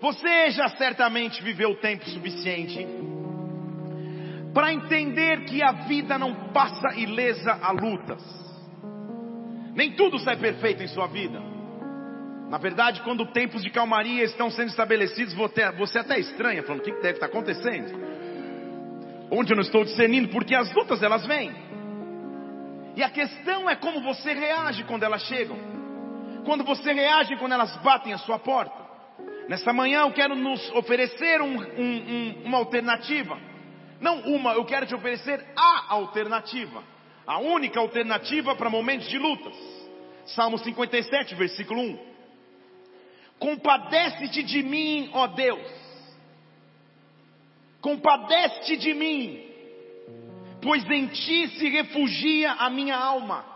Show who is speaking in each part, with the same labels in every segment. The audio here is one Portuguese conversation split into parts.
Speaker 1: Você já certamente viveu tempo suficiente para entender que a vida não passa ilesa a lutas. Nem tudo sai perfeito em sua vida. Na verdade, quando tempos de calmaria estão sendo estabelecidos, você até estranha, falando: o que deve estar acontecendo? Onde eu não estou discernindo, porque as lutas elas vêm. E a questão é como você reage quando elas chegam. Quando você reage quando elas batem a sua porta. Nessa manhã eu quero nos oferecer um, um, um, uma alternativa. Não uma, eu quero te oferecer a alternativa. A única alternativa para momentos de lutas. Salmo 57, versículo 1. Compadece-te de mim, ó Deus. Compadece-te de mim, pois em ti se refugia a minha alma.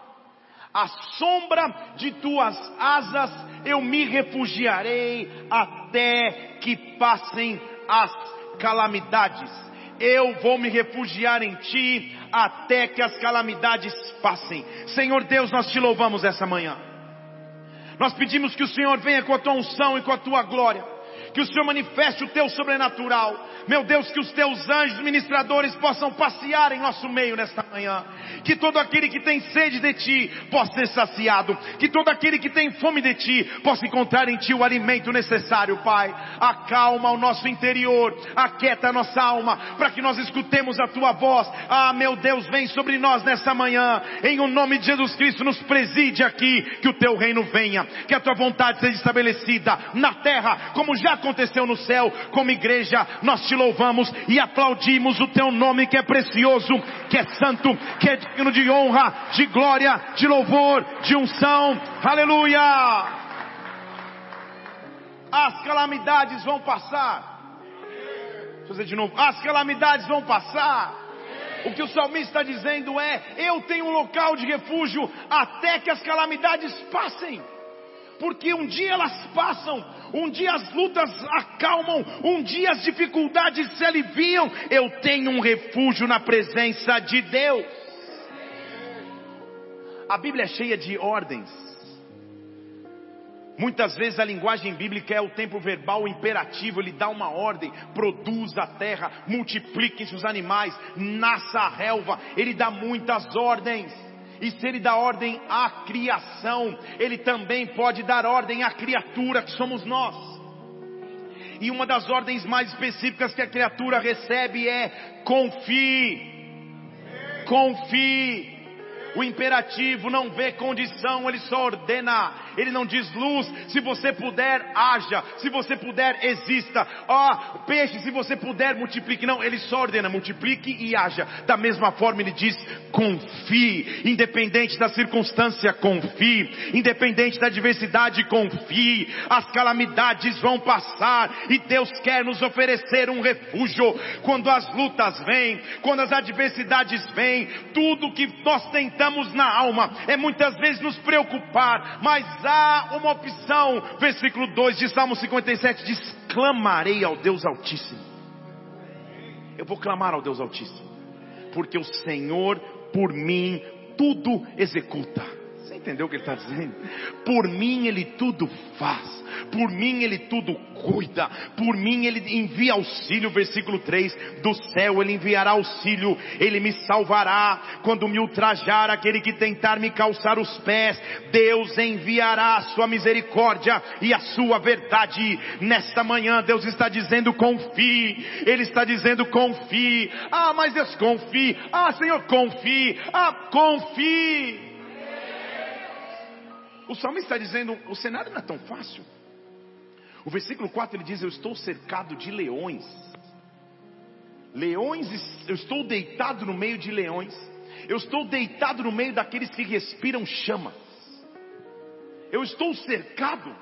Speaker 1: À sombra de tuas asas eu me refugiarei até que passem as calamidades. Eu vou me refugiar em ti até que as calamidades passem. Senhor Deus, nós te louvamos essa manhã. Nós pedimos que o Senhor venha com a tua unção e com a tua glória. Que o Senhor manifeste o teu sobrenatural meu Deus, que os teus anjos ministradores possam passear em nosso meio nesta manhã. Que todo aquele que tem sede de ti possa ser saciado. Que todo aquele que tem fome de ti possa encontrar em ti o alimento necessário, Pai. Acalma o nosso interior, aquieta a nossa alma, para que nós escutemos a tua voz. Ah, meu Deus, vem sobre nós nessa manhã. Em o nome de Jesus Cristo, nos preside aqui. Que o teu reino venha. Que a tua vontade seja estabelecida na terra, como já aconteceu no céu. Como igreja, nós te louvamos e aplaudimos o teu nome que é precioso, que é santo, que é digno de honra, de glória, de louvor, de unção. Aleluia! As calamidades vão passar. Deixa eu dizer de novo. As calamidades vão passar. O que o salmista está dizendo é: eu tenho um local de refúgio até que as calamidades passem porque um dia elas passam, um dia as lutas acalmam, um dia as dificuldades se aliviam. Eu tenho um refúgio na presença de Deus. A Bíblia é cheia de ordens. Muitas vezes a linguagem bíblica é o tempo verbal imperativo, ele dá uma ordem, produza a terra, multipliquem-se os animais, nasça a relva, ele dá muitas ordens. E se ele dá ordem à criação, ele também pode dar ordem à criatura que somos nós. E uma das ordens mais específicas que a criatura recebe é confie. Confie. O imperativo não vê condição, ele só ordena. Ele não diz luz, se você puder, haja. Se você puder, exista. Ó, oh, peixe, se você puder, multiplique. Não, ele só ordena, multiplique e haja. Da mesma forma, ele diz, confie. Independente da circunstância, confie. Independente da adversidade, confie. As calamidades vão passar e Deus quer nos oferecer um refúgio. Quando as lutas vêm, quando as adversidades vêm, tudo que nós tentamos na alma é muitas vezes nos preocupar, mas há uma opção. Versículo 2 de Salmo 57 diz: Clamarei ao Deus Altíssimo. Eu vou clamar ao Deus Altíssimo, porque o Senhor por mim tudo executa. Entendeu o que ele está dizendo? Por mim ele tudo faz por mim ele tudo cuida, por mim ele envia auxílio, versículo 3, do céu ele enviará auxílio, ele me salvará, quando me ultrajar aquele que tentar me calçar os pés, Deus enviará a sua misericórdia e a sua verdade, nesta manhã Deus está dizendo confie, Ele está dizendo confie, ah mas Deus confie, ah Senhor confie, ah confie, o salmista está dizendo, o cenário não é tão fácil. O versículo 4 ele diz: Eu estou cercado de leões. Leões, eu estou deitado no meio de leões. Eu estou deitado no meio daqueles que respiram chamas. Eu estou cercado.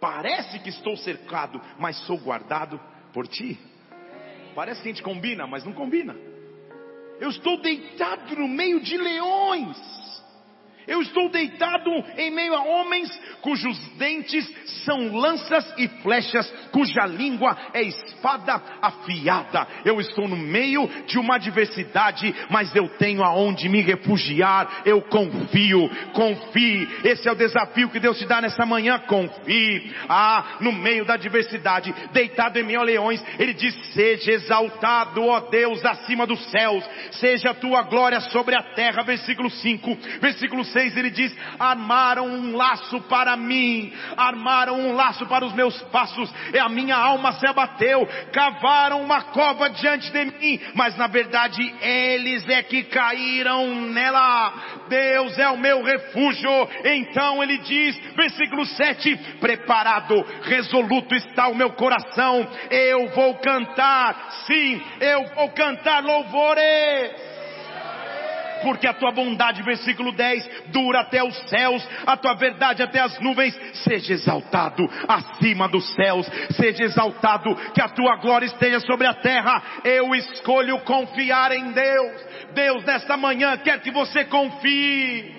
Speaker 1: Parece que estou cercado, mas sou guardado por ti. Parece que a gente combina, mas não combina. Eu estou deitado no meio de leões. Eu estou deitado em meio a homens cujos dentes são lanças e flechas, cuja língua é espada afiada. Eu estou no meio de uma adversidade, mas eu tenho aonde me refugiar. Eu confio, confie. Esse é o desafio que Deus te dá nessa manhã. Confie. Ah, no meio da adversidade, deitado em meio a leões, Ele diz: Seja exaltado, ó Deus, acima dos céus, seja a tua glória sobre a terra. Versículo 5, versículo 6 ele diz: Armaram um laço para mim, armaram um laço para os meus passos, e a minha alma se abateu, cavaram uma cova diante de mim, mas na verdade eles é que caíram nela. Deus é o meu refúgio. Então ele diz, versículo 7: Preparado, resoluto está o meu coração, eu vou cantar, sim, eu vou cantar louvores porque a tua bondade, versículo 10, dura até os céus, a tua verdade até as nuvens, seja exaltado acima dos céus, seja exaltado, que a tua glória esteja sobre a terra, eu escolho confiar em Deus, Deus nesta manhã quer que você confie,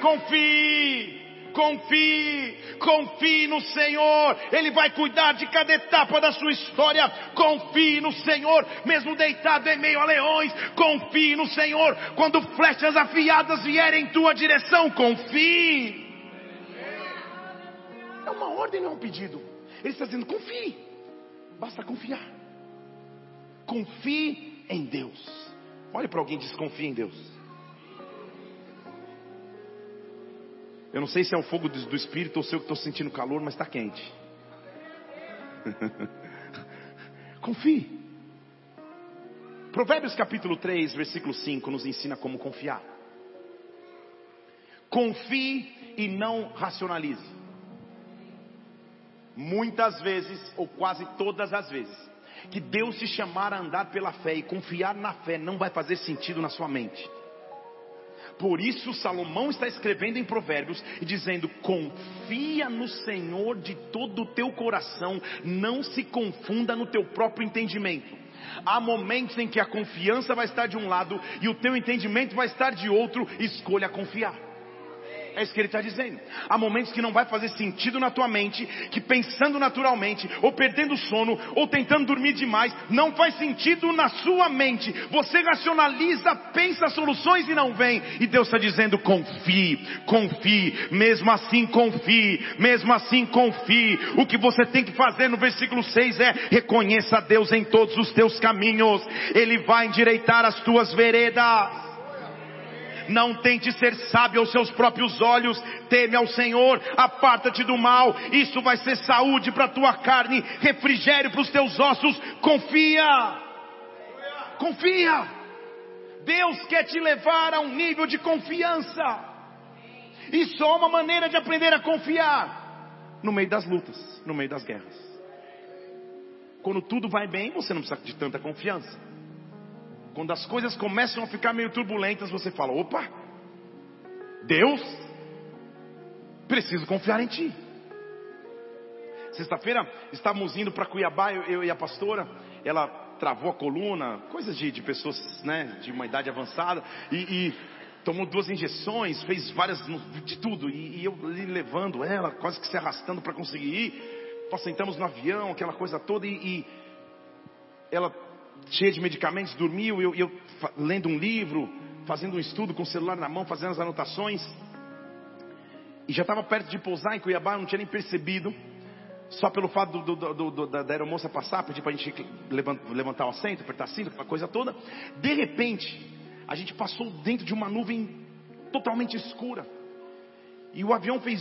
Speaker 1: confie, confie, confie no Senhor, Ele vai cuidar de cada etapa da sua história, confie no Senhor, mesmo deitado em meio a leões, confie no Senhor, quando flechas afiadas vierem em tua direção, confie. É uma ordem, não é um pedido. Ele está dizendo, confie, basta confiar. Confie em Deus. Olhe para alguém e diz: confie em Deus. Eu não sei se é o fogo do, do Espírito ou se eu estou sentindo calor, mas está quente. Confie. Provérbios capítulo 3, versículo 5 nos ensina como confiar. Confie e não racionalize. Muitas vezes, ou quase todas as vezes, que Deus te chamar a andar pela fé e confiar na fé não vai fazer sentido na sua mente. Por isso Salomão está escrevendo em Provérbios e dizendo: confia no Senhor de todo o teu coração, não se confunda no teu próprio entendimento. Há momentos em que a confiança vai estar de um lado e o teu entendimento vai estar de outro, escolha confiar. É isso que ele está dizendo. Há momentos que não vai fazer sentido na tua mente, que pensando naturalmente, ou perdendo sono, ou tentando dormir demais, não faz sentido na sua mente. Você racionaliza, pensa soluções e não vem. E Deus está dizendo: confie, confie, mesmo assim confie, mesmo assim confie. O que você tem que fazer no versículo 6 é: reconheça a Deus em todos os teus caminhos, Ele vai endireitar as tuas veredas. Não tente ser sábio aos seus próprios olhos. Teme ao Senhor, aparta-te do mal. Isso vai ser saúde para a tua carne, refrigério para os teus ossos. Confia. Confia. Deus quer te levar a um nível de confiança. E só uma maneira de aprender a confiar no meio das lutas, no meio das guerras. Quando tudo vai bem, você não precisa de tanta confiança. Quando as coisas começam a ficar meio turbulentas, você fala: opa, Deus, preciso confiar em Ti. Sexta-feira estávamos indo para Cuiabá, eu, eu, e a pastora, ela travou a coluna, coisas de, de pessoas né, de uma idade avançada, e, e tomou duas injeções, fez várias, de tudo, e, e eu levando ela, quase que se arrastando para conseguir ir. Nós sentamos no avião, aquela coisa toda, e, e ela cheia de medicamentos, dormiu, eu, eu lendo um livro, fazendo um estudo com o celular na mão, fazendo as anotações. E já estava perto de pousar em Cuiabá, não tinha nem percebido. Só pelo fato do, do, do, da, da aeromoça passar, pedir para a gente levantar o assento, apertar cinto, aquela coisa toda. De repente, a gente passou dentro de uma nuvem totalmente escura. E o avião fez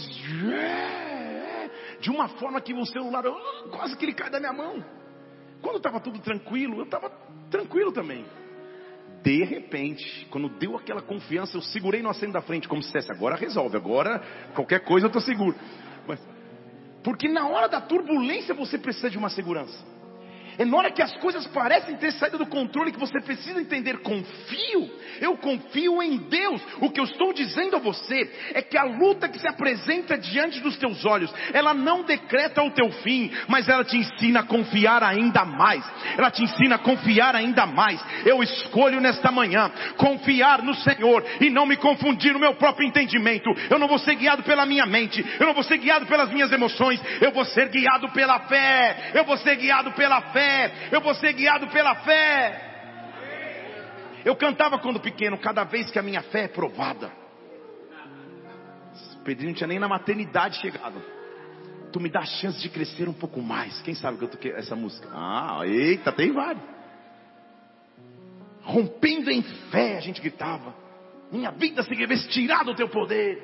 Speaker 1: de uma forma que o celular quase que ele cai da minha mão. Quando estava tudo tranquilo, eu estava tranquilo também. De repente, quando deu aquela confiança, eu segurei no assento da frente, como se dissesse, agora resolve, agora qualquer coisa eu estou seguro. Mas, porque na hora da turbulência você precisa de uma segurança. É na hora que as coisas parecem ter saído do controle que você precisa entender, confio, eu confio em Deus. O que eu estou dizendo a você é que a luta que se apresenta diante dos teus olhos, ela não decreta o teu fim, mas ela te ensina a confiar ainda mais. Ela te ensina a confiar ainda mais. Eu escolho nesta manhã confiar no Senhor e não me confundir no meu próprio entendimento. Eu não vou ser guiado pela minha mente, eu não vou ser guiado pelas minhas emoções, eu vou ser guiado pela fé. Eu vou ser guiado pela fé fé, eu vou ser guiado pela fé. Eu cantava quando pequeno, cada vez que a minha fé é provada. Pedrinho não tinha nem na maternidade chegado. Tu me dá a chance de crescer um pouco mais. Quem sabe que eu toquei essa música? Ah, eita, tem vários. Rompendo em fé, a gente gritava. Minha vida se reveste tirado o teu poder.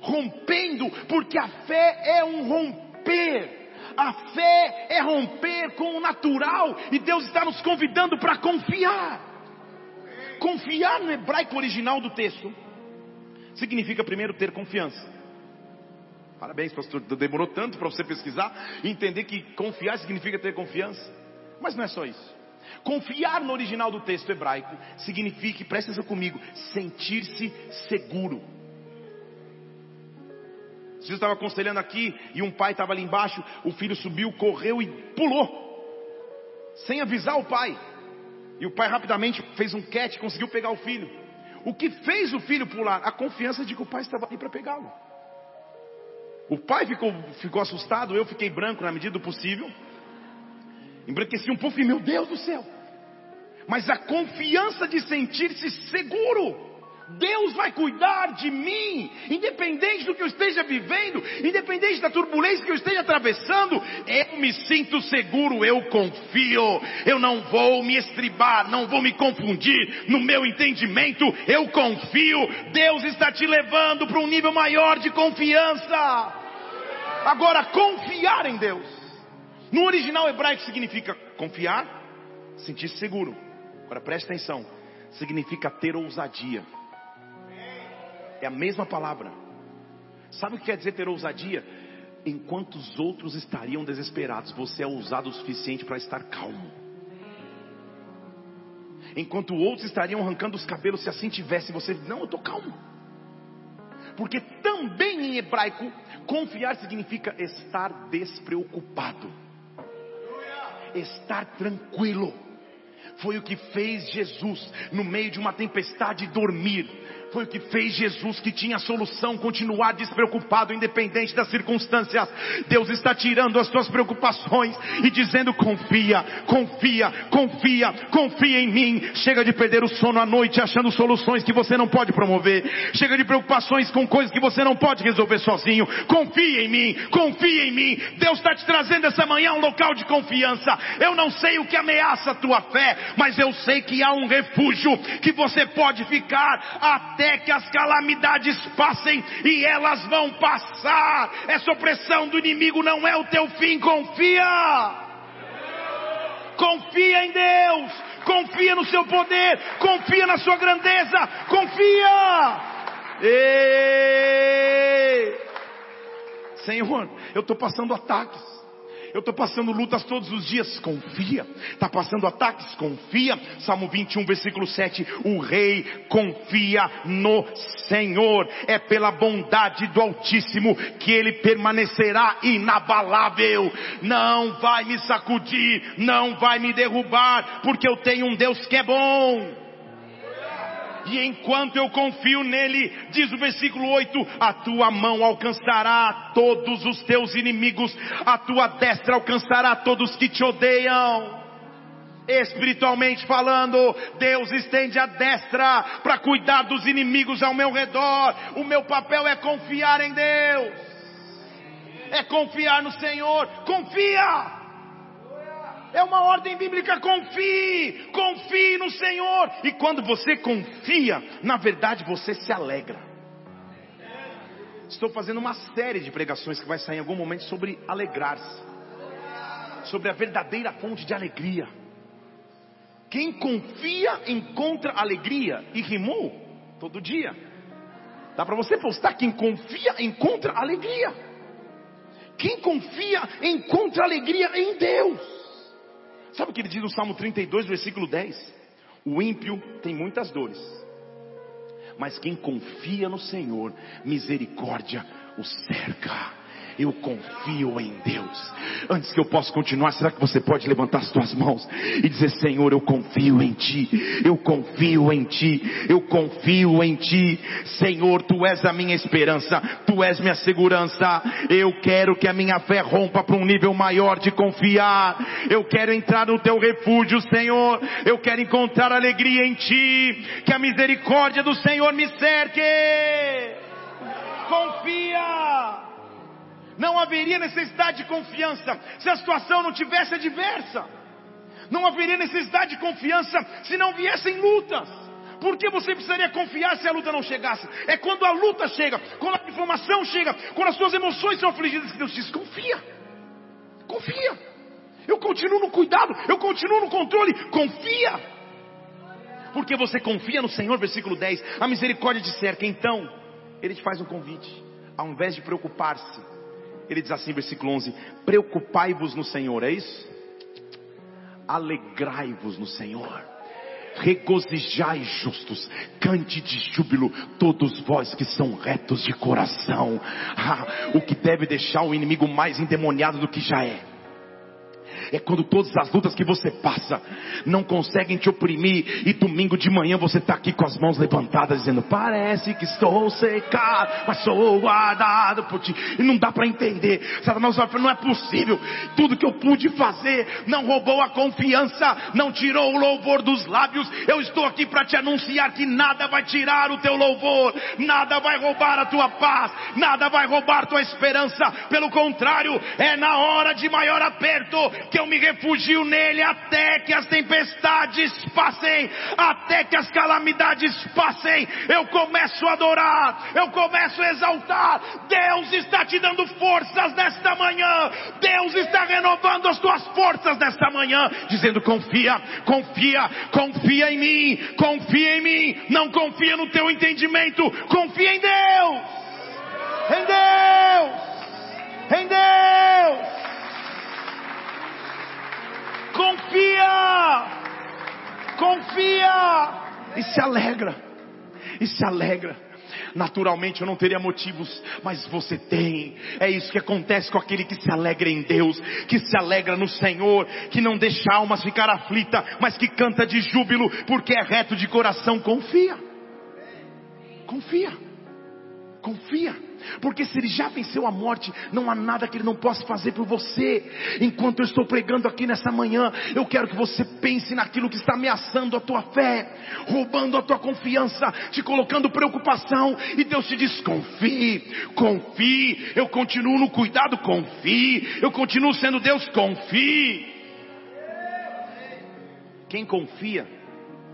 Speaker 1: Rompendo, porque a fé é um romper. A fé é romper com o natural e Deus está nos convidando para confiar. Confiar no hebraico original do texto significa primeiro ter confiança. Parabéns, pastor. Demorou tanto para você pesquisar e entender que confiar significa ter confiança. Mas não é só isso. Confiar no original do texto hebraico significa, presta atenção comigo, sentir-se seguro. Jesus estava aconselhando aqui e um pai estava ali embaixo, o filho subiu, correu e pulou, sem avisar o pai. E o pai rapidamente fez um catch, conseguiu pegar o filho. O que fez o filho pular? A confiança de que o pai estava ali para pegá-lo. O pai ficou, ficou assustado, eu fiquei branco na medida do possível. Embranqueci um pouco e meu Deus do céu. Mas a confiança de sentir-se seguro. Deus vai cuidar de mim, independente do que eu esteja vivendo, independente da turbulência que eu esteja atravessando, eu me sinto seguro, eu confio, eu não vou me estribar, não vou me confundir no meu entendimento, eu confio, Deus está te levando para um nível maior de confiança. Agora, confiar em Deus, no original hebraico significa confiar, sentir-se seguro. Agora preste atenção, significa ter ousadia. É a mesma palavra. Sabe o que quer dizer ter ousadia? Enquanto os outros estariam desesperados, você é ousado o suficiente para estar calmo. Enquanto outros estariam arrancando os cabelos, se assim tivesse, você, não, eu estou calmo. Porque também em hebraico, confiar significa estar despreocupado, estar tranquilo. Foi o que fez Jesus no meio de uma tempestade dormir. Foi o que fez Jesus, que tinha solução, continuar despreocupado, independente das circunstâncias. Deus está tirando as suas preocupações e dizendo: confia, confia, confia, confia em mim. Chega de perder o sono à noite achando soluções que você não pode promover. Chega de preocupações com coisas que você não pode resolver sozinho. Confia em mim, confia em mim. Deus está te trazendo essa manhã um local de confiança. Eu não sei o que ameaça a tua fé, mas eu sei que há um refúgio que você pode ficar até até que as calamidades passem e elas vão passar. Essa opressão do inimigo não é o teu fim, confia. Confia em Deus, confia no seu poder, confia na sua grandeza, confia. Ei! Senhor, eu estou passando ataques. Eu estou passando lutas todos os dias, confia. Está passando ataques, confia. Salmo 21, versículo 7. O rei confia no Senhor. É pela bondade do Altíssimo que ele permanecerá inabalável. Não vai me sacudir, não vai me derrubar, porque eu tenho um Deus que é bom. E enquanto eu confio nele, diz o versículo 8: a tua mão alcançará todos os teus inimigos, a tua destra alcançará todos que te odeiam. Espiritualmente falando, Deus estende a destra para cuidar dos inimigos ao meu redor. O meu papel é confiar em Deus, é confiar no Senhor. Confia! É uma ordem bíblica, confie, confie no Senhor. E quando você confia, na verdade você se alegra. Estou fazendo uma série de pregações que vai sair em algum momento sobre alegrar-se, sobre a verdadeira fonte de alegria. Quem confia encontra alegria e rimou todo dia. Dá para você postar: quem confia encontra alegria. Quem confia encontra alegria em Deus. Sabe o que ele diz no Salmo 32, versículo 10? O ímpio tem muitas dores, mas quem confia no Senhor, misericórdia o cerca eu confio em Deus. Antes que eu possa continuar, será que você pode levantar as suas mãos e dizer: Senhor, eu confio em Ti, eu confio em Ti, eu confio em Ti, Senhor, Tu és a minha esperança, Tu és minha segurança. Eu quero que a minha fé rompa para um nível maior de confiar. Eu quero entrar no Teu refúgio, Senhor. Eu quero encontrar alegria em Ti, que a misericórdia do Senhor me cerque. Confia não haveria necessidade de confiança se a situação não tivesse adversa. Não haveria necessidade de confiança se não viessem lutas. Por que você precisaria confiar se a luta não chegasse? É quando a luta chega, quando a informação chega, quando as suas emoções são afligidas que Deus diz: confia, confia. Eu continuo no cuidado, eu continuo no controle, confia. Porque você confia no Senhor, versículo 10, a misericórdia de cerca. Então, Ele te faz um convite, ao invés de preocupar-se, ele diz assim, versículo 11: Preocupai-vos no Senhor, é isso? Alegrai-vos no Senhor regozijai justos, cante de júbilo todos vós que são retos de coração. Ah, o que deve deixar o inimigo mais endemoniado do que já é é quando todas as lutas que você passa não conseguem te oprimir e domingo de manhã você está aqui com as mãos levantadas dizendo: Parece que estou secado, mas sou guardado por ti. E não dá para entender. Satanás vai falar: Não é possível. Tudo que eu pude fazer não roubou a confiança, não tirou o louvor dos lábios. Eu estou aqui para te anunciar que nada vai tirar o teu louvor, nada vai roubar a tua paz, nada vai roubar tua esperança. Pelo contrário, é na hora de maior aperto que eu me refugio nele até que as tempestades passem, até que as calamidades passem. Eu começo a adorar, eu começo a exaltar. Deus está te dando forças nesta manhã. Deus está renovando as tuas forças nesta manhã, dizendo: confia, confia, confia em mim, confia em mim. Não confia no teu entendimento, confia em Deus. Em Deus. Em Deus. Confia! Confia! E se alegra. E se alegra. Naturalmente eu não teria motivos, mas você tem. É isso que acontece com aquele que se alegra em Deus, que se alegra no Senhor, que não deixa a alma ficar aflita, mas que canta de júbilo, porque é reto de coração. Confia. Confia. Confia. Porque se ele já venceu a morte, não há nada que ele não possa fazer por você. Enquanto eu estou pregando aqui nessa manhã, eu quero que você pense naquilo que está ameaçando a tua fé, roubando a tua confiança, te colocando preocupação. E Deus te diz: confie, confie. Eu continuo no cuidado, confie. Eu continuo sendo Deus, confie. Quem confia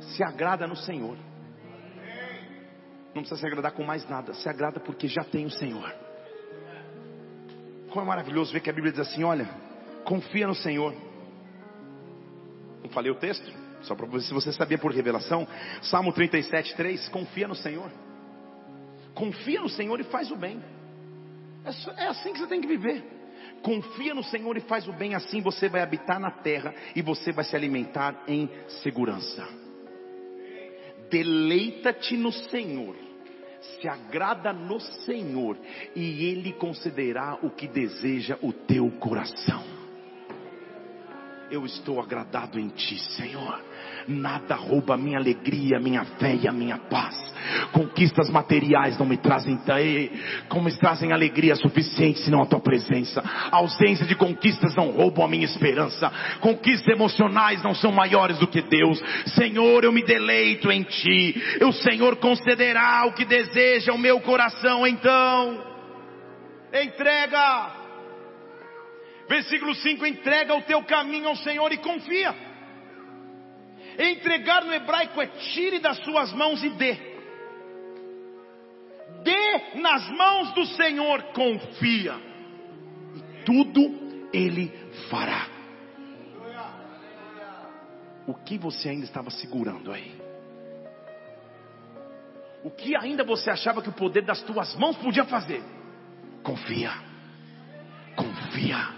Speaker 1: se agrada no Senhor. Não precisa se agradar com mais nada. Se agrada porque já tem o Senhor. Como é maravilhoso ver que a Bíblia diz assim: olha, confia no Senhor. Não falei o texto? Só para ver se você sabia por revelação. Salmo 37, 3. Confia no Senhor. Confia no Senhor e faz o bem. É, é assim que você tem que viver. Confia no Senhor e faz o bem, assim você vai habitar na terra e você vai se alimentar em segurança. Deleita-te no Senhor se agrada no Senhor e Ele concederá o que deseja o teu coração. Eu estou agradado em Ti, Senhor. Nada rouba a minha alegria, a minha fé e a minha paz. Conquistas materiais não me trazem como trazem alegria suficiente senão a tua presença. A ausência de conquistas não roubam a minha esperança. Conquistas emocionais não são maiores do que Deus. Senhor, eu me deleito em ti. O Senhor concederá o que deseja o meu coração. Então, entrega. Versículo 5: entrega o teu caminho ao Senhor e confia. Entregar no hebraico é tire das suas mãos e dê. Dê nas mãos do Senhor, confia. E tudo Ele fará. O que você ainda estava segurando aí? O que ainda você achava que o poder das tuas mãos podia fazer? Confia. Confia.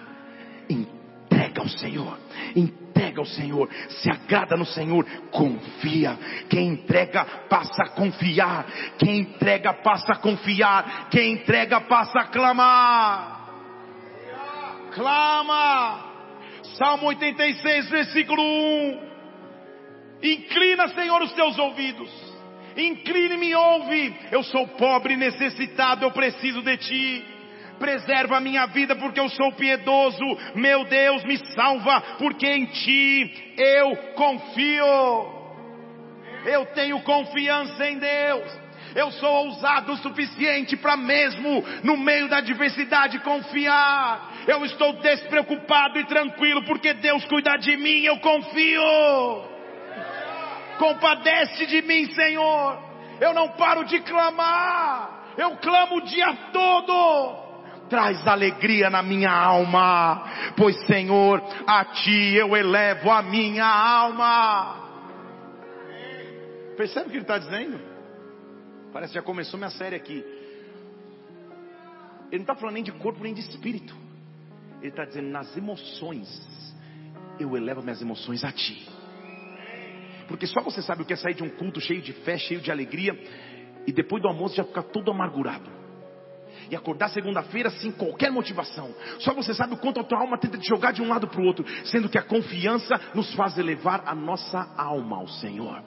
Speaker 1: Entrega ao Senhor. Entrega entrega ao Senhor, se agrada no Senhor, confia. Quem entrega passa a confiar. Quem entrega passa a confiar. Quem entrega passa a clamar. Clama. Salmo 86, versículo 1. Inclina, Senhor, os teus ouvidos. Incline-me ouve. Eu sou pobre necessitado, eu preciso de ti preserva a minha vida porque eu sou piedoso, meu Deus me salva porque em ti eu confio. Eu tenho confiança em Deus. Eu sou ousado o suficiente para mesmo no meio da adversidade confiar. Eu estou despreocupado e tranquilo porque Deus cuida de mim, eu confio. Compadece de mim, Senhor. Eu não paro de clamar. Eu clamo o dia todo traz alegria na minha alma, pois Senhor, a Ti eu elevo a minha alma. Percebe o que ele está dizendo? Parece que já começou minha série aqui. Ele não está falando nem de corpo nem de espírito. Ele está dizendo nas emoções, eu elevo minhas emoções a Ti. Porque só você sabe o que é sair de um culto cheio de fé, cheio de alegria, e depois do almoço já ficar todo amargurado e acordar segunda-feira sem qualquer motivação. Só você sabe o quanto a tua alma tenta te jogar de um lado para o outro, sendo que a confiança nos faz elevar a nossa alma ao Senhor.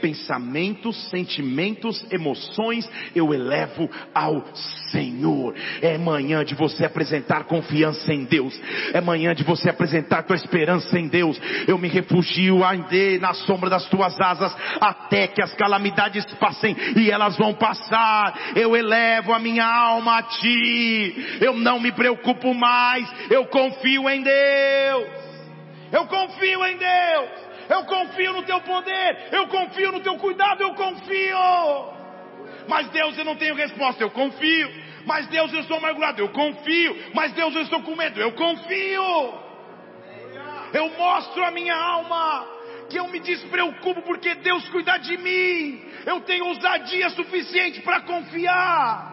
Speaker 1: Pensamentos, sentimentos, emoções, eu elevo ao Senhor. É manhã de você apresentar confiança em Deus. É manhã de você apresentar tua esperança em Deus. Eu me refugio ainda na sombra das tuas asas até que as calamidades passem e elas vão passar. Eu elevo a minha alma a ti. Eu não me preocupo mais. Eu confio em Deus. Eu confio em Deus. Eu confio no teu poder. Eu confio no teu cuidado. Eu confio. Mas Deus, eu não tenho resposta. Eu confio. Mas Deus, eu estou amargurado. Eu confio. Mas Deus, eu estou com medo. Eu confio. Eu mostro a minha alma que eu me despreocupo porque Deus cuida de mim. Eu tenho ousadia suficiente para confiar.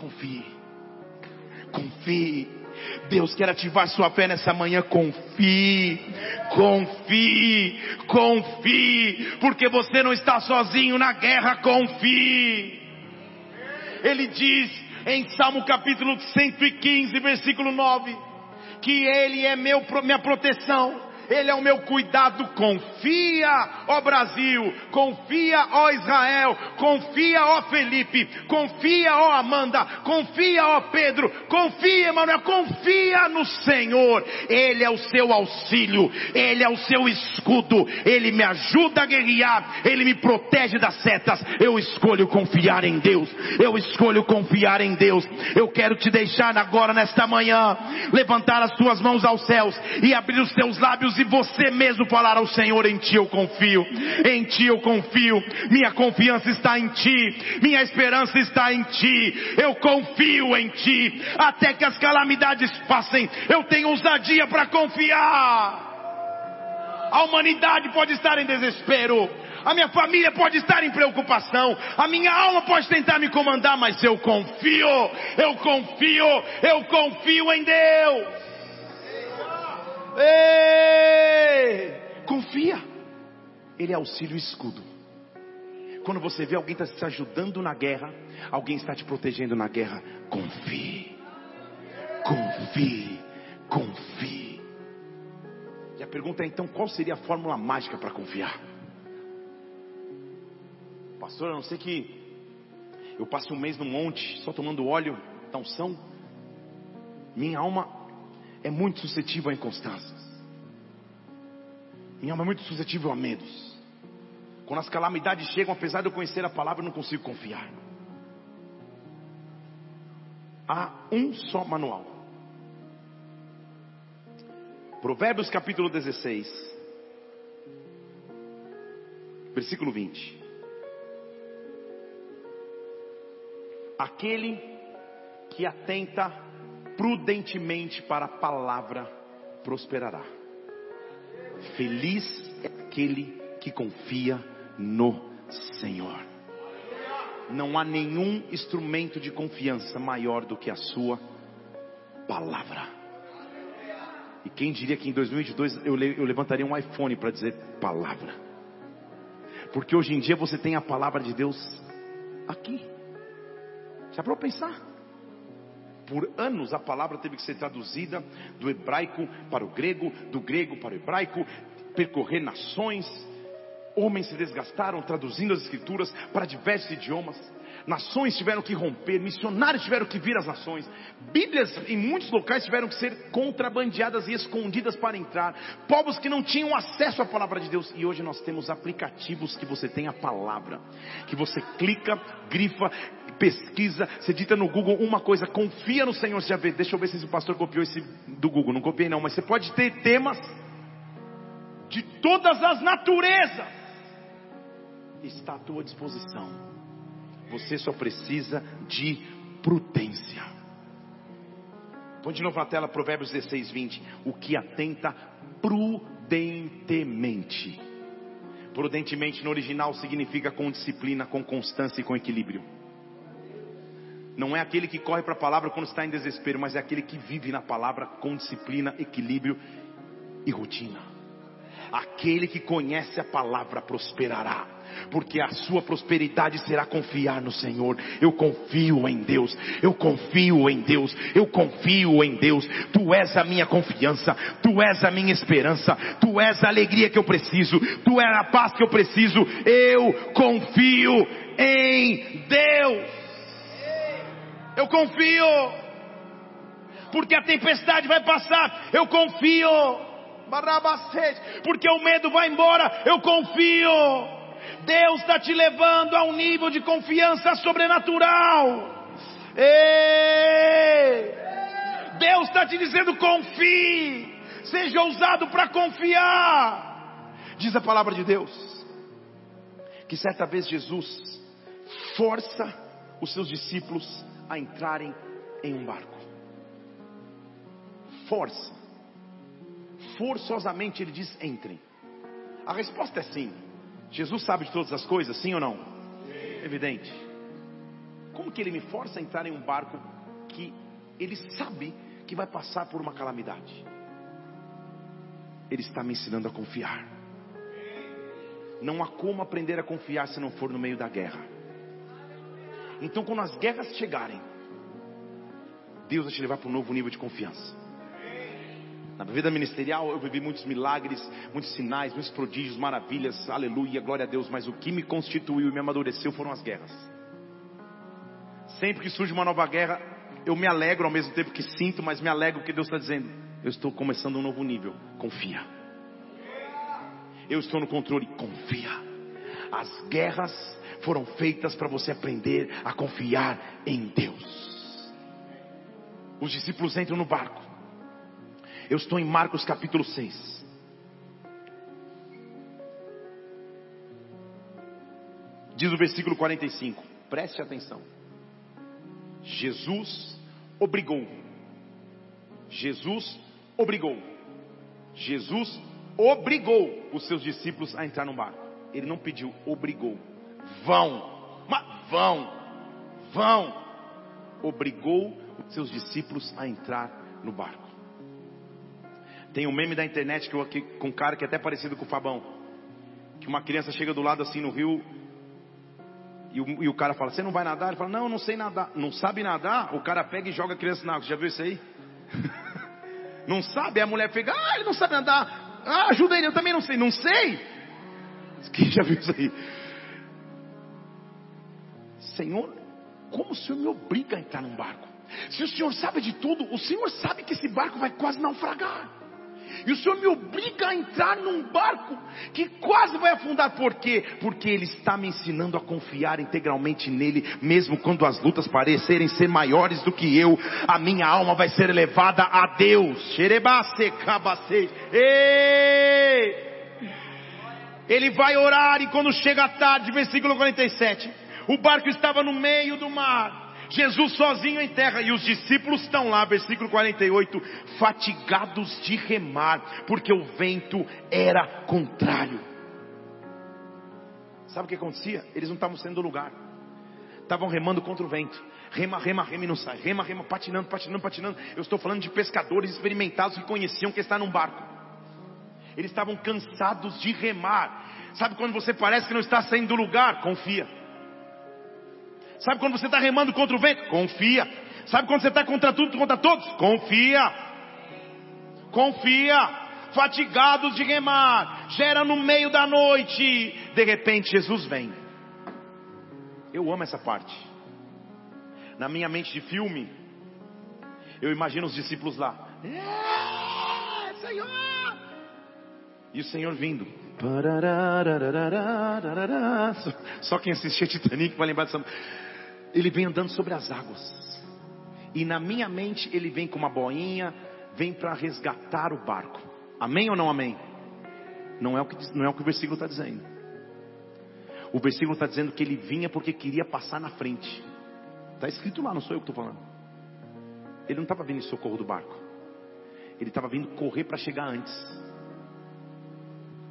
Speaker 1: Confie. Confie. Deus quer ativar sua fé nessa manhã. Confie, confie, confie, porque você não está sozinho na guerra. Confie. Ele diz em Salmo capítulo 115, versículo 9, que Ele é meu, minha proteção ele é o meu cuidado. Confia, ó Brasil, confia, ó Israel, confia, ó Felipe, confia, ó Amanda, confia, ó Pedro, confia, Emanuel, confia no Senhor. Ele é o seu auxílio, ele é o seu escudo, ele me ajuda a guerrear, ele me protege das setas. Eu escolho confiar em Deus, eu escolho confiar em Deus. Eu quero te deixar agora, nesta manhã, levantar as tuas mãos aos céus e abrir os teus lábios e você mesmo falar ao Senhor: em Ti eu confio, em Ti eu confio, minha confiança está em Ti, minha esperança está em Ti, eu confio em Ti, até que as calamidades passem, eu tenho ousadia para confiar. A humanidade pode estar em desespero, a minha família pode estar em preocupação, a minha alma pode tentar me comandar, mas eu confio, eu confio, eu confio em Deus. Ei! Confia. Ele é auxílio e escudo. Quando você vê alguém está te ajudando na guerra, alguém está te protegendo na guerra, confie. Confie. Confie. E a pergunta é então: qual seria a fórmula mágica para confiar? Pastor, a não ser que eu passe um mês no monte só tomando óleo da unção, minha alma é muito suscetível a inconstâncias. Minha alma é muito suscetível a medos. Quando as calamidades chegam, apesar de eu conhecer a palavra, eu não consigo confiar. Há um só manual. Provérbios capítulo 16, versículo 20. Aquele que atenta prudentemente para a palavra prosperará. Feliz é aquele que confia no Senhor. Não há nenhum instrumento de confiança maior do que a sua palavra. E quem diria que em 2022 eu, eu levantaria um iPhone para dizer palavra? Porque hoje em dia você tem a palavra de Deus aqui. Já para pensar? Por anos a palavra teve que ser traduzida do hebraico para o grego, do grego para o hebraico, percorrer nações. Homens se desgastaram traduzindo as escrituras para diversos idiomas. Nações tiveram que romper, missionários tiveram que vir às nações, Bíblias em muitos locais tiveram que ser contrabandeadas e escondidas para entrar, povos que não tinham acesso à palavra de Deus, e hoje nós temos aplicativos que você tem a palavra, que você clica, grifa, pesquisa, você dita no Google uma coisa, confia no Senhor, você já vê, deixa eu ver se o pastor copiou esse do Google, não copiei não, mas você pode ter temas de todas as naturezas, está à tua disposição. Você só precisa de prudência. Põe de novo na tela Provérbios 16, 20. O que atenta prudentemente. Prudentemente no original significa com disciplina, com constância e com equilíbrio. Não é aquele que corre para a palavra quando está em desespero, mas é aquele que vive na palavra com disciplina, equilíbrio e rotina. Aquele que conhece a palavra prosperará porque a sua prosperidade será confiar no Senhor. Eu confio em Deus, eu confio em Deus, eu confio em Deus. Tu és a minha confiança, tu és a minha esperança, tu és a alegria que eu preciso, tu és a paz que eu preciso. Eu confio em Deus. Eu confio, porque a tempestade vai passar. Eu confio, porque o medo vai embora. Eu confio. Deus está te levando a um nível de confiança sobrenatural. Ei! Deus está te dizendo: confie, seja ousado para confiar. Diz a palavra de Deus que certa vez Jesus força os seus discípulos a entrarem em um barco. Força. Forçosamente ele diz: entrem. A resposta é sim. Jesus sabe de todas as coisas, sim ou não? Sim. Evidente. Como que ele me força a entrar em um barco que ele sabe que vai passar por uma calamidade? Ele está me ensinando a confiar. Não há como aprender a confiar se não for no meio da guerra. Então, quando as guerras chegarem, Deus vai te levar para um novo nível de confiança. Na vida ministerial eu vivi muitos milagres, muitos sinais, muitos prodígios, maravilhas, aleluia, glória a Deus, mas o que me constituiu e me amadureceu foram as guerras. Sempre que surge uma nova guerra, eu me alegro ao mesmo tempo que sinto, mas me alegro porque Deus está dizendo: eu estou começando um novo nível, confia. Eu estou no controle, confia. As guerras foram feitas para você aprender a confiar em Deus. Os discípulos entram no barco. Eu estou em Marcos capítulo 6. Diz o versículo 45. Preste atenção. Jesus obrigou. Jesus obrigou. Jesus obrigou os seus discípulos a entrar no barco. Ele não pediu, obrigou. Vão, mas vão, vão. Obrigou os seus discípulos a entrar no barco. Tem um meme da internet que, que, com um cara que é até parecido com o Fabão. Que uma criança chega do lado assim no rio. E o, e o cara fala, você não vai nadar? Ele fala, não, não sei nadar. Não sabe nadar? O cara pega e joga a criança na água. Já viu isso aí? não sabe? A mulher pega, ah, ele não sabe nadar. Ah, ajuda ele, eu também não sei. Não sei? Quem já viu isso aí? Senhor, como o Senhor me obriga a entrar num barco? Se o Senhor sabe de tudo, o Senhor sabe que esse barco vai quase naufragar. E o Senhor me obriga a entrar num barco que quase vai afundar. Por quê? Porque Ele está me ensinando a confiar integralmente nele, mesmo quando as lutas parecerem ser maiores do que eu, a minha alma vai ser elevada a Deus. Ele vai orar e quando chega a tarde, versículo 47, o barco estava no meio do mar. Jesus sozinho em terra e os discípulos estão lá, versículo 48, fatigados de remar, porque o vento era contrário. Sabe o que acontecia? Eles não estavam saindo do lugar, estavam remando contra o vento. Rema, rema, rema e não sai. Rema, rema, patinando, patinando, patinando. Eu estou falando de pescadores experimentados que conheciam que está num barco. Eles estavam cansados de remar. Sabe quando você parece que não está saindo do lugar? Confia. Sabe quando você está remando contra o vento? Confia. Sabe quando você está contra tudo, contra todos? Confia. Confia. Fatigados de remar. Gera no meio da noite. De repente Jesus vem. Eu amo essa parte. Na minha mente de filme, eu imagino os discípulos lá. É, Senhor! E o Senhor vindo. Só quem assistia Titanic vai lembrar dessa. Ele vem andando sobre as águas. E na minha mente ele vem com uma boinha, vem para resgatar o barco. Amém ou não amém? Não é o que, não é o, que o versículo está dizendo. O versículo está dizendo que ele vinha porque queria passar na frente. Está escrito lá, não sou eu que estou falando. Ele não estava vindo em socorro do barco. Ele estava vindo correr para chegar antes.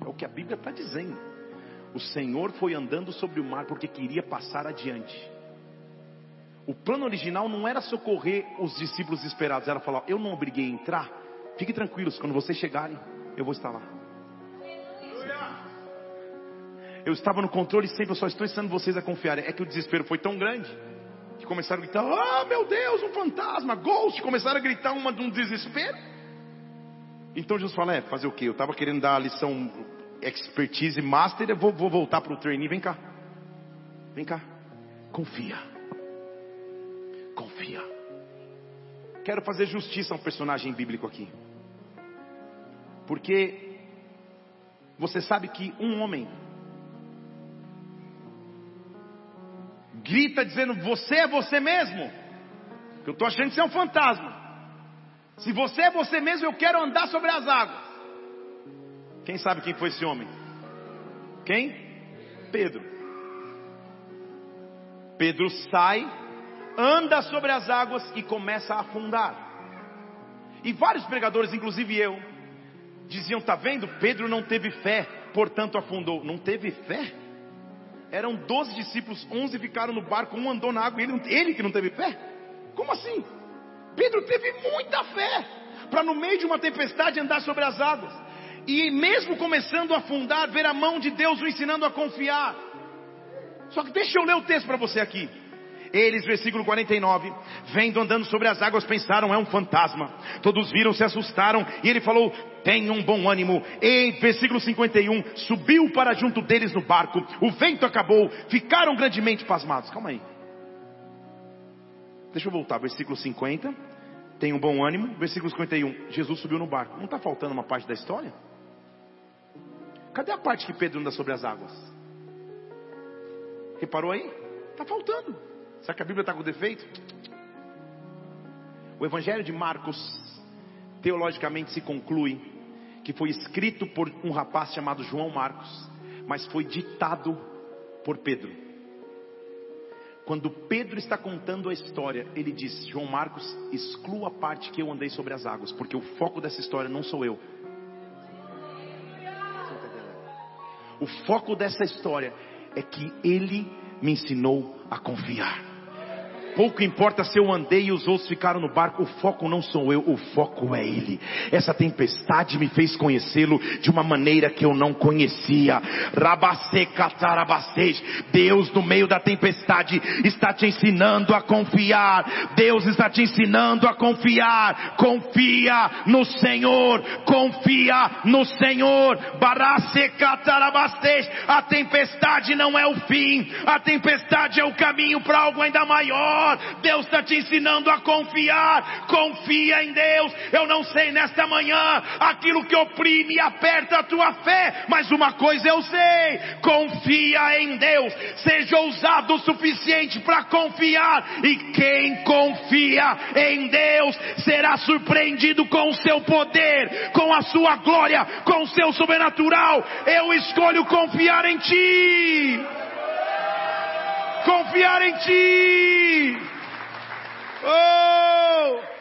Speaker 1: É o que a Bíblia está dizendo. O Senhor foi andando sobre o mar porque queria passar adiante. O plano original não era socorrer os discípulos esperados, era falar: Eu não obriguei a entrar, fiquem tranquilos, quando vocês chegarem, eu vou estar lá. Eu estava no controle sempre, eu só estou ensinando vocês a confiarem. É que o desespero foi tão grande que começaram a gritar: Ah, meu Deus, um fantasma, ghost. Começaram a gritar uma de um desespero. Então Jesus fala: É, fazer o quê? Eu estava querendo dar a lição expertise master, eu vou, vou voltar para o trainee. Vem cá, vem cá, confia. Quero fazer justiça a um personagem bíblico aqui, porque você sabe que um homem grita dizendo: Você é você mesmo? Eu estou achando que você é um fantasma. Se você é você mesmo, eu quero andar sobre as águas. Quem sabe quem foi esse homem? Quem? Pedro. Pedro sai, anda sobre as águas e começa a afundar. E vários pregadores, inclusive eu, diziam: Tá vendo? Pedro não teve fé, portanto afundou. Não teve fé? Eram 12 discípulos, 11 ficaram no barco, um andou na água, ele, ele que não teve fé? Como assim? Pedro teve muita fé para no meio de uma tempestade andar sobre as águas. E mesmo começando a afundar, ver a mão de Deus o ensinando a confiar. Só que deixa eu ler o texto para você aqui. Eles, versículo 49, vendo andando sobre as águas, pensaram, é um fantasma. Todos viram, se assustaram, e ele falou, tenham um bom ânimo. E, versículo 51, subiu para junto deles no barco, o vento acabou, ficaram grandemente pasmados. Calma aí. Deixa eu voltar, versículo 50, tem um bom ânimo. Versículo 51, Jesus subiu no barco. Não está faltando uma parte da história? Cadê a parte que Pedro anda sobre as águas? Reparou aí? Está faltando. Será que a Bíblia está com defeito? O Evangelho de Marcos, teologicamente, se conclui que foi escrito por um rapaz chamado João Marcos, mas foi ditado por Pedro. Quando Pedro está contando a história, ele diz: João Marcos, exclua a parte que eu andei sobre as águas, porque o foco dessa história não sou eu. O foco dessa história é que ele me ensinou a confiar. Pouco importa se eu andei e os outros ficaram no barco, o foco não sou eu, o foco é Ele. Essa tempestade me fez conhecê-lo de uma maneira que eu não conhecia. Deus no meio da tempestade está te ensinando a confiar. Deus está te ensinando a confiar. Confia no Senhor, confia no Senhor. A tempestade não é o fim, a tempestade é o caminho para algo ainda maior. Deus está te ensinando a confiar. Confia em Deus. Eu não sei nesta manhã aquilo que oprime e aperta a tua fé, mas uma coisa eu sei: confia em Deus. Seja ousado o suficiente para confiar. E quem confia em Deus será surpreendido com o seu poder, com a sua glória, com o seu sobrenatural. Eu escolho confiar em Ti confiar em Ti. Oh!